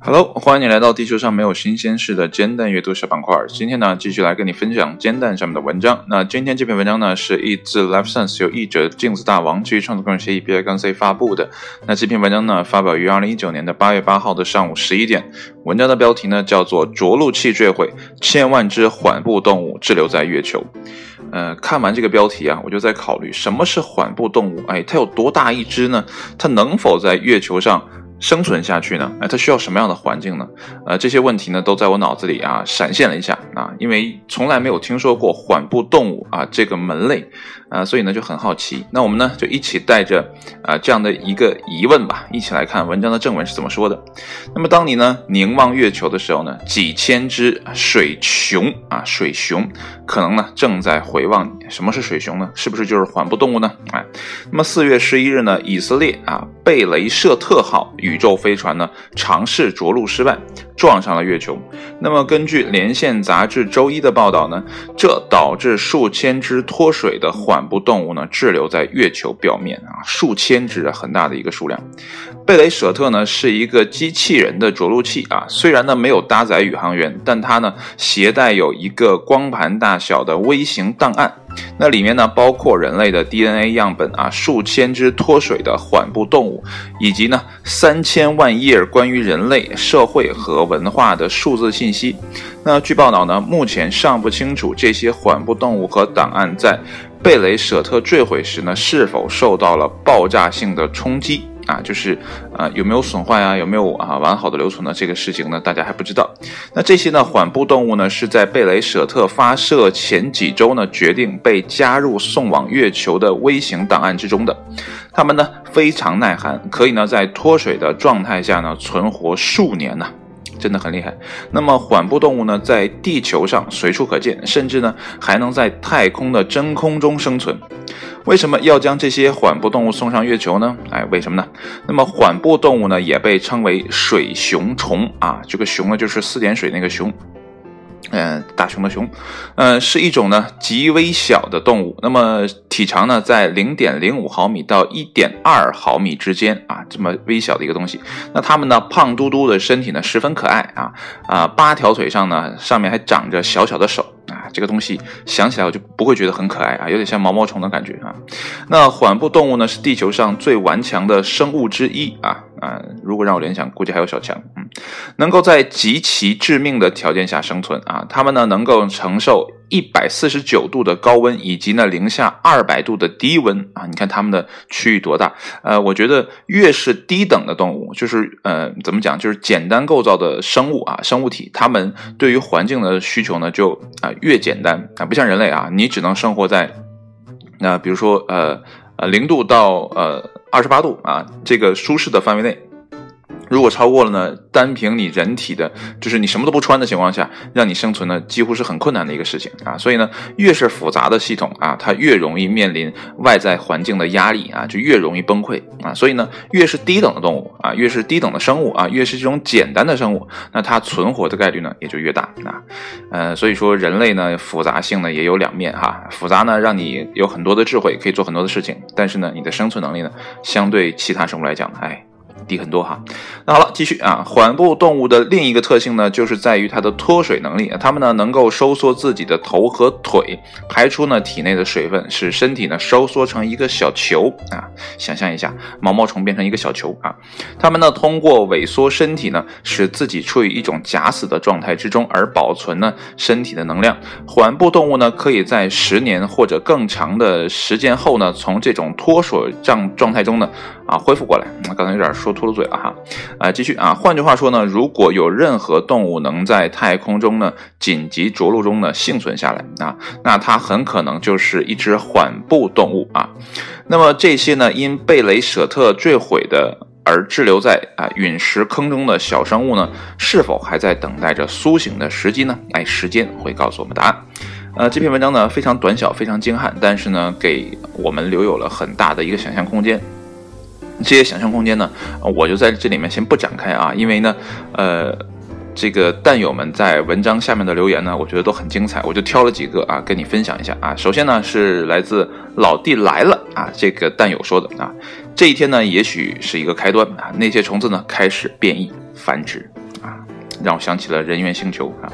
Hello，欢迎你来到地球上没有新鲜事的煎蛋阅读小板块。今天呢，继续来跟你分享煎蛋上面的文章。那今天这篇文章呢，是译自 Life Sense，由译者镜子大王基于创作个人协议 B I 杠 C 发布的。那这篇文章呢，发表于二零一九年的八月八号的上午十一点。文章的标题呢，叫做“着陆器坠毁，千万只缓步动物滞留在月球”。呃，看完这个标题啊，我就在考虑什么是缓步动物？哎，它有多大一只呢？它能否在月球上？生存下去呢？哎，它需要什么样的环境呢？呃，这些问题呢，都在我脑子里啊闪现了一下啊，因为从来没有听说过缓步动物啊这个门类啊，所以呢就很好奇。那我们呢就一起带着啊这样的一个疑问吧，一起来看文章的正文是怎么说的。那么当你呢凝望月球的时候呢，几千只水熊啊水熊可能呢正在回望你。什么是水熊呢？是不是就是缓步动物呢？哎，那么四月十一日呢，以色列啊贝雷舍特号。宇宙飞船呢尝试着陆失败，撞上了月球。那么根据连线杂志周一的报道呢，这导致数千只脱水的缓步动物呢滞留在月球表面啊，数千只啊，很大的一个数量。贝雷舍特呢是一个机器人的着陆器啊，虽然呢没有搭载宇航员，但它呢携带有一个光盘大小的微型档案。那里面呢，包括人类的 DNA 样本啊，数千只脱水的缓步动物，以及呢三千万页关于人类社会和文化的数字信息。那据报道呢，目前尚不清楚这些缓步动物和档案在贝雷舍特坠毁时呢，是否受到了爆炸性的冲击。啊，就是啊，有没有损坏啊？有没有啊完好的留存呢？这个事情呢，大家还不知道。那这些呢，缓步动物呢，是在贝雷舍特发射前几周呢，决定被加入送往月球的微型档案之中的。它们呢，非常耐寒，可以呢，在脱水的状态下呢，存活数年呢。真的很厉害。那么缓步动物呢，在地球上随处可见，甚至呢还能在太空的真空中生存。为什么要将这些缓步动物送上月球呢？哎，为什么呢？那么缓步动物呢，也被称为水熊虫啊。这个熊呢，就是四点水那个熊。嗯，大熊的熊，嗯，是一种呢极微小的动物，那么体长呢在零点零五毫米到一点二毫米之间啊，这么微小的一个东西。那它们呢胖嘟嘟的身体呢十分可爱啊啊，八条腿上呢上面还长着小小的手。这个东西想起来我就不会觉得很可爱啊，有点像毛毛虫的感觉啊。那缓步动物呢，是地球上最顽强的生物之一啊啊！如果让我联想，估计还有小强，嗯，能够在极其致命的条件下生存啊。它们呢，能够承受。一百四十九度的高温，以及呢零下二百度的低温啊！你看它们的区域多大？呃，我觉得越是低等的动物，就是呃怎么讲，就是简单构造的生物啊，生物体，它们对于环境的需求呢就啊越简单啊，不像人类啊，你只能生活在那比如说呃呃零度到呃二十八度啊这个舒适的范围内。如果超过了呢？单凭你人体的，就是你什么都不穿的情况下，让你生存呢，几乎是很困难的一个事情啊。所以呢，越是复杂的系统啊，它越容易面临外在环境的压力啊，就越容易崩溃啊。所以呢，越是低等的动物啊，越是低等的生物啊，越是这种简单的生物，那它存活的概率呢也就越大啊。呃，所以说人类呢，复杂性呢也有两面哈。复杂呢，让你有很多的智慧，可以做很多的事情，但是呢，你的生存能力呢，相对其他生物来讲，哎。低很多哈，那好了，继续啊。缓步动物的另一个特性呢，就是在于它的脱水能力。它们呢能够收缩自己的头和腿，排出呢体内的水分，使身体呢收缩成一个小球啊。想象一下，毛毛虫变成一个小球啊。它们呢通过萎缩身体呢，使自己处于一种假死的状态之中，而保存呢身体的能量。缓步动物呢可以在十年或者更长的时间后呢，从这种脱水状状态中呢啊恢复过来。那刚才有点说。秃噜嘴了哈，啊，继续啊。换句话说呢，如果有任何动物能在太空中呢紧急着陆中呢幸存下来啊，那它很可能就是一只缓步动物啊。那么这些呢因贝雷舍特坠毁的而滞留在啊陨石坑中的小生物呢，是否还在等待着苏醒的时机呢？哎，时间会告诉我们答案。呃，这篇文章呢非常短小，非常精悍，但是呢给我们留有了很大的一个想象空间。这些想象空间呢，我就在这里面先不展开啊，因为呢，呃，这个蛋友们在文章下面的留言呢，我觉得都很精彩，我就挑了几个啊，跟你分享一下啊。首先呢，是来自老弟来了啊，这个蛋友说的啊，这一天呢，也许是一个开端啊，那些虫子呢开始变异繁殖啊，让我想起了人猿星球啊。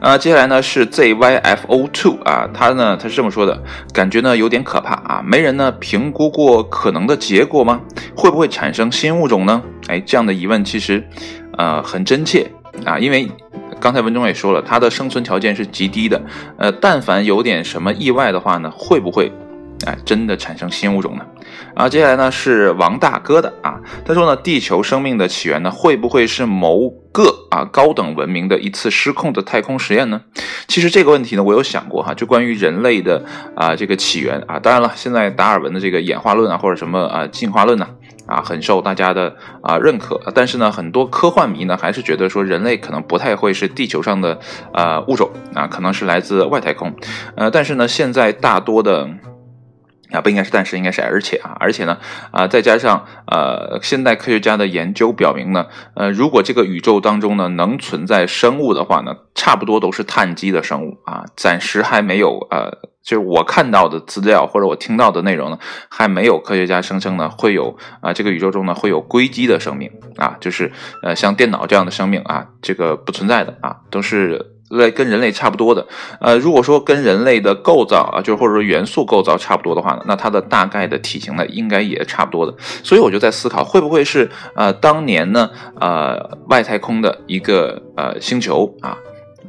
啊，接下来呢是 ZYFO Two 啊，他呢他是这么说的，感觉呢有点可怕啊，没人呢评估过可能的结果吗？会不会产生新物种呢？哎，这样的疑问其实，呃，很真切啊，因为刚才文中也说了，它的生存条件是极低的，呃，但凡有点什么意外的话呢，会不会？哎，真的产生新物种呢？啊，接下来呢是王大哥的啊，他说呢，地球生命的起源呢，会不会是某个啊高等文明的一次失控的太空实验呢？其实这个问题呢，我有想过哈，就关于人类的啊这个起源啊，当然了，现在达尔文的这个演化论啊，或者什么啊进化论呢，啊很受大家的啊认可，但是呢，很多科幻迷呢还是觉得说人类可能不太会是地球上的啊物种啊，可能是来自外太空，呃，但是呢，现在大多的。啊，不应该是，但是应该是而且啊，而且呢，啊，再加上呃，现代科学家的研究表明呢，呃，如果这个宇宙当中呢能存在生物的话呢，差不多都是碳基的生物啊，暂时还没有呃，就是我看到的资料或者我听到的内容呢，还没有科学家声称呢会有啊，这个宇宙中呢会有硅基的生命啊，就是呃像电脑这样的生命啊，这个不存在的啊，都是。类跟人类差不多的，呃，如果说跟人类的构造啊，就是或者说元素构造差不多的话呢，那它的大概的体型呢，应该也差不多的。所以我就在思考，会不会是呃当年呢，呃外太空的一个呃星球啊，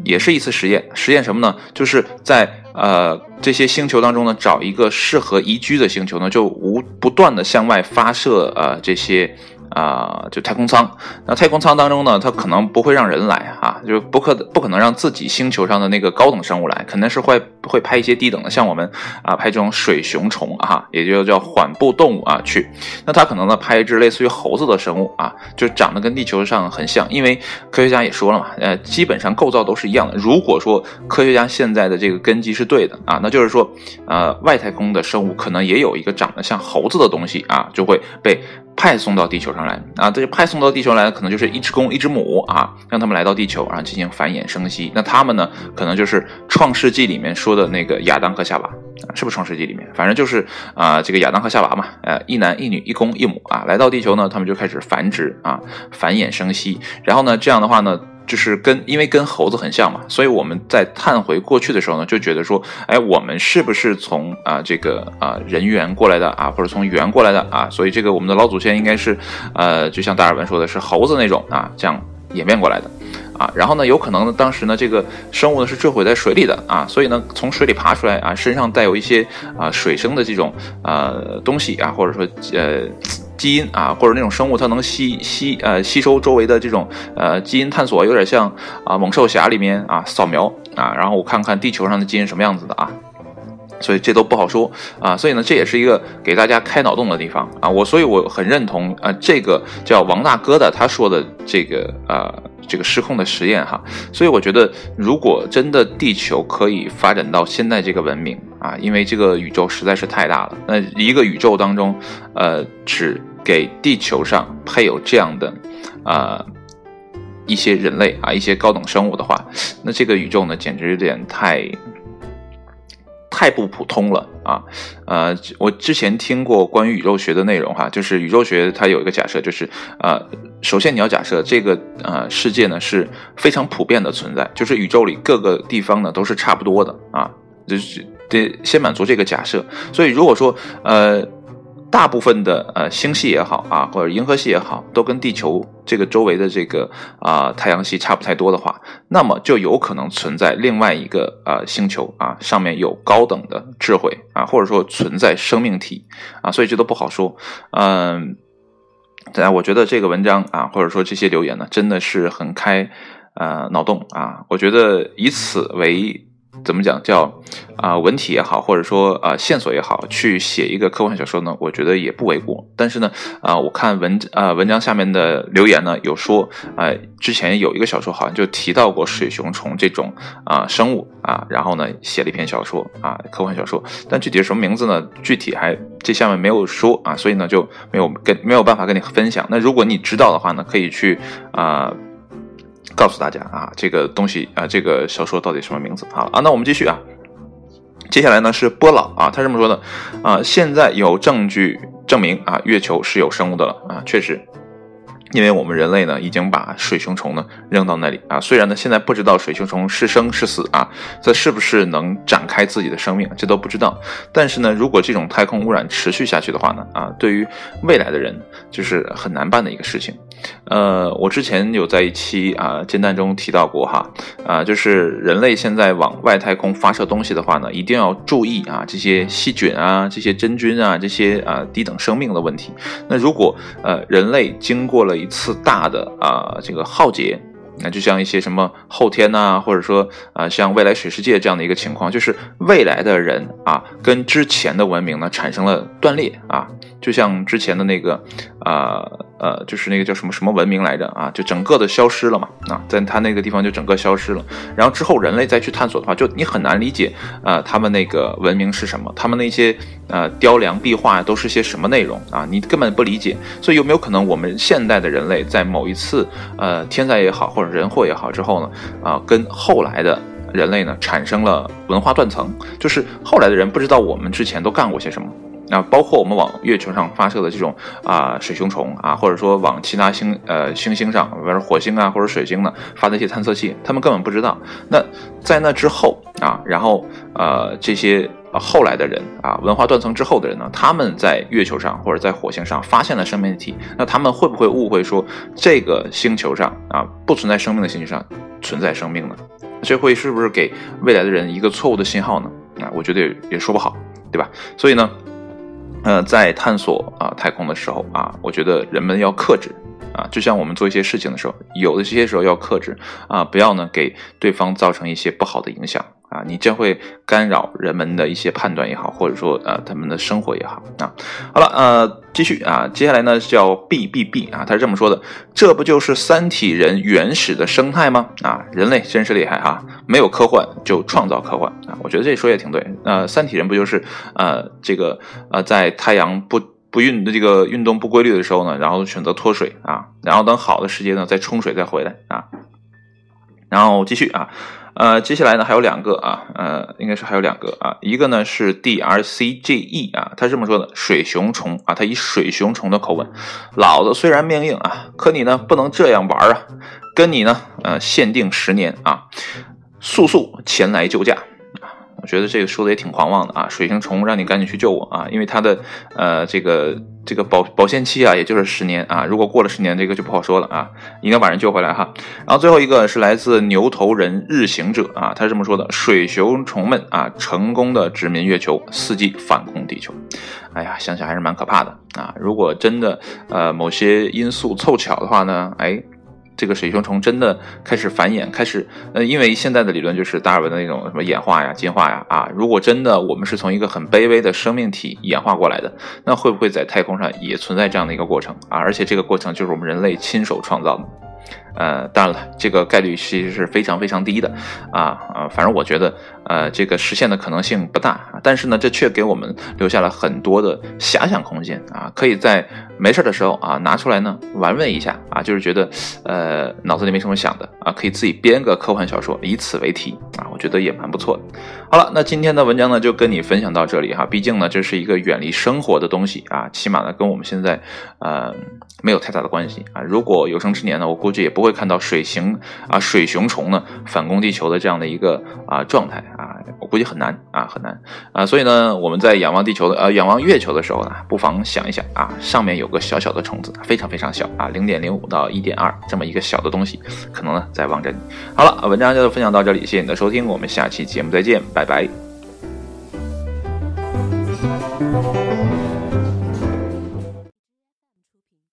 也是一次实验，实验什么呢？就是在呃这些星球当中呢，找一个适合宜居的星球呢，就无不断的向外发射呃这些。啊，就太空舱，那太空舱当中呢，它可能不会让人来啊，就不可不可能让自己星球上的那个高等生物来，肯定是会会拍一些低等的，像我们啊拍这种水熊虫啊，也就叫缓步动物啊去。那它可能呢拍一只类似于猴子的生物啊，就长得跟地球上很像，因为科学家也说了嘛，呃，基本上构造都是一样的。如果说科学家现在的这个根基是对的啊，那就是说，呃，外太空的生物可能也有一个长得像猴子的东西啊，就会被。派送到地球上来啊，这派送到地球来的可能就是一只公一只母啊，让他们来到地球，然后进行繁衍生息。那他们呢，可能就是《创世纪》里面说的的那个亚当和夏娃，是不是《创世纪》里面？反正就是啊，这个亚当和夏娃嘛，呃，一男一女，一公一母啊，来到地球呢，他们就开始繁殖啊，繁衍生息。然后呢，这样的话呢。就是跟因为跟猴子很像嘛，所以我们在探回过去的时候呢，就觉得说，哎，我们是不是从啊这个啊人猿过来的啊，或者从猿过来的啊？所以这个我们的老祖先应该是，呃，就像达尔文说的是猴子那种啊，这样演变过来的啊。然后呢，有可能呢，当时呢这个生物呢是坠毁在水里的啊，所以呢从水里爬出来啊，身上带有一些啊水生的这种啊东西啊，或者说呃。基因啊，或者那种生物，它能吸吸呃吸收周围的这种呃基因探索，有点像啊猛兽侠里面啊扫描啊，然后我看看地球上的基因什么样子的啊，所以这都不好说啊，所以呢这也是一个给大家开脑洞的地方啊，我所以我很认同啊这个叫王大哥的他说的这个呃这个失控的实验哈，所以我觉得如果真的地球可以发展到现在这个文明啊，因为这个宇宙实在是太大了，那一个宇宙当中呃只给地球上配有这样的，啊，一些人类啊，一些高等生物的话，那这个宇宙呢，简直有点太。太不普通了啊！呃，我之前听过关于宇宙学的内容哈，就是宇宙学它有一个假设，就是呃，首先你要假设这个呃世界呢是非常普遍的存在，就是宇宙里各个地方呢都是差不多的啊，就是得先满足这个假设。所以如果说呃。大部分的呃星系也好啊，或者银河系也好，都跟地球这个周围的这个啊太阳系差不太多的话，那么就有可能存在另外一个呃星球啊，上面有高等的智慧啊，或者说存在生命体啊，所以这都不好说。嗯，大家我觉得这个文章啊，或者说这些留言呢，真的是很开呃脑洞啊，我觉得以此为。怎么讲叫啊文体也好，或者说啊线索也好，去写一个科幻小说呢？我觉得也不为过。但是呢，啊我看文啊文章下面的留言呢，有说啊之前有一个小说好像就提到过水熊虫这种啊生物啊，然后呢写了一篇小说啊科幻小说，但具体是什么名字呢？具体还这下面没有说啊，所以呢就没有跟没有办法跟你分享。那如果你知道的话呢，可以去啊。告诉大家啊，这个东西啊，这个小说到底什么名字？好啊，那我们继续啊。接下来呢是波老啊，他这么说的啊，现在有证据证明啊，月球是有生物的了啊，确实。因为我们人类呢，已经把水熊虫呢扔到那里啊。虽然呢，现在不知道水熊虫是生是死啊，这是不是能展开自己的生命，这都不知道。但是呢，如果这种太空污染持续下去的话呢，啊，对于未来的人就是很难办的一个事情。呃，我之前有在一期啊煎蛋中提到过哈，啊，就是人类现在往外太空发射东西的话呢，一定要注意啊这些细菌啊、这些真菌啊、这些啊低等生命的问题。那如果呃人类经过了一次大的啊这个浩劫。那就像一些什么后天呐，或者说啊，像未来水世界这样的一个情况，就是未来的人啊，跟之前的文明呢产生了断裂啊，就像之前的那个啊，呃就是那个叫什么什么文明来着啊，就整个的消失了嘛啊，在他那个地方就整个消失了。然后之后人类再去探索的话，就你很难理解啊，他们那个文明是什么，他们那些呃雕梁壁画都是些什么内容啊，你根本不理解。所以有没有可能我们现代的人类在某一次呃天灾也好，或者人祸也好，之后呢，啊，跟后来的人类呢产生了文化断层，就是后来的人不知道我们之前都干过些什么，啊，包括我们往月球上发射的这种啊水熊虫啊，或者说往其他星呃星星上，比如说火星啊或者水星呢发那些探测器，他们根本不知道。那在那之后啊，然后呃这些。后来的人啊，文化断层之后的人呢，他们在月球上或者在火星上发现了生命体，那他们会不会误会说这个星球上啊不存在生命的星球上存在生命呢？这会是不是给未来的人一个错误的信号呢？啊，我觉得也也说不好，对吧？所以呢，呃，在探索啊太空的时候啊，我觉得人们要克制啊，就像我们做一些事情的时候，有的些时候要克制啊，不要呢给对方造成一些不好的影响。啊，你将会干扰人们的一些判断也好，或者说呃他们的生活也好啊。好了，呃，继续啊，接下来呢叫 B B B 啊，他是这么说的，这不就是三体人原始的生态吗？啊，人类真是厉害哈，没有科幻就创造科幻啊，我觉得这说也挺对。呃，三体人不就是呃这个呃在太阳不不运的这个运动不规律的时候呢，然后选择脱水啊，然后等好的时间呢再冲水再回来啊，然后继续啊。呃，接下来呢还有两个啊，呃，应该是还有两个啊，一个呢是 D R C G E 啊，他这么说的，水熊虫啊，他以水熊虫的口吻，老子虽然命硬啊，可你呢不能这样玩啊，跟你呢呃限定十年啊，速速前来救驾。觉得这个说的也挺狂妄的啊！水星虫让你赶紧去救我啊！因为它的呃这个这个保保鲜期啊，也就是十年啊。如果过了十年，这个就不好说了啊！一定要把人救回来哈。然后最后一个是来自牛头人日行者啊，他是这么说的：水熊虫们啊，成功的殖民月球，伺机反攻地球。哎呀，想想还是蛮可怕的啊！如果真的呃某些因素凑巧的话呢，哎。这个水熊虫真的开始繁衍，开始呃，因为现在的理论就是达尔文的那种什么演化呀、进化呀啊。如果真的我们是从一个很卑微的生命体演化过来的，那会不会在太空上也存在这样的一个过程啊？而且这个过程就是我们人类亲手创造的。呃，当然了，这个概率其实是非常非常低的，啊啊，反正我觉得，呃，这个实现的可能性不大，但是呢，这却给我们留下了很多的遐想空间啊，可以在没事的时候啊拿出来呢玩味一下啊，就是觉得，呃，脑子里没什么想的啊，可以自己编个科幻小说，以此为题啊，我觉得也蛮不错的。好了，那今天的文章呢就跟你分享到这里哈，毕竟呢这是一个远离生活的东西啊，起码呢跟我们现在，呃。没有太大的关系啊！如果有生之年呢，我估计也不会看到水形啊水熊虫呢反攻地球的这样的一个啊状态啊，我估计很难啊很难啊！所以呢，我们在仰望地球的呃仰望月球的时候呢，不妨想一想啊，上面有个小小的虫子，非常非常小啊，零点零五到一点二这么一个小的东西，可能呢在望着你。好了，文章就分享到这里，谢谢你的收听，我们下期节目再见，拜拜。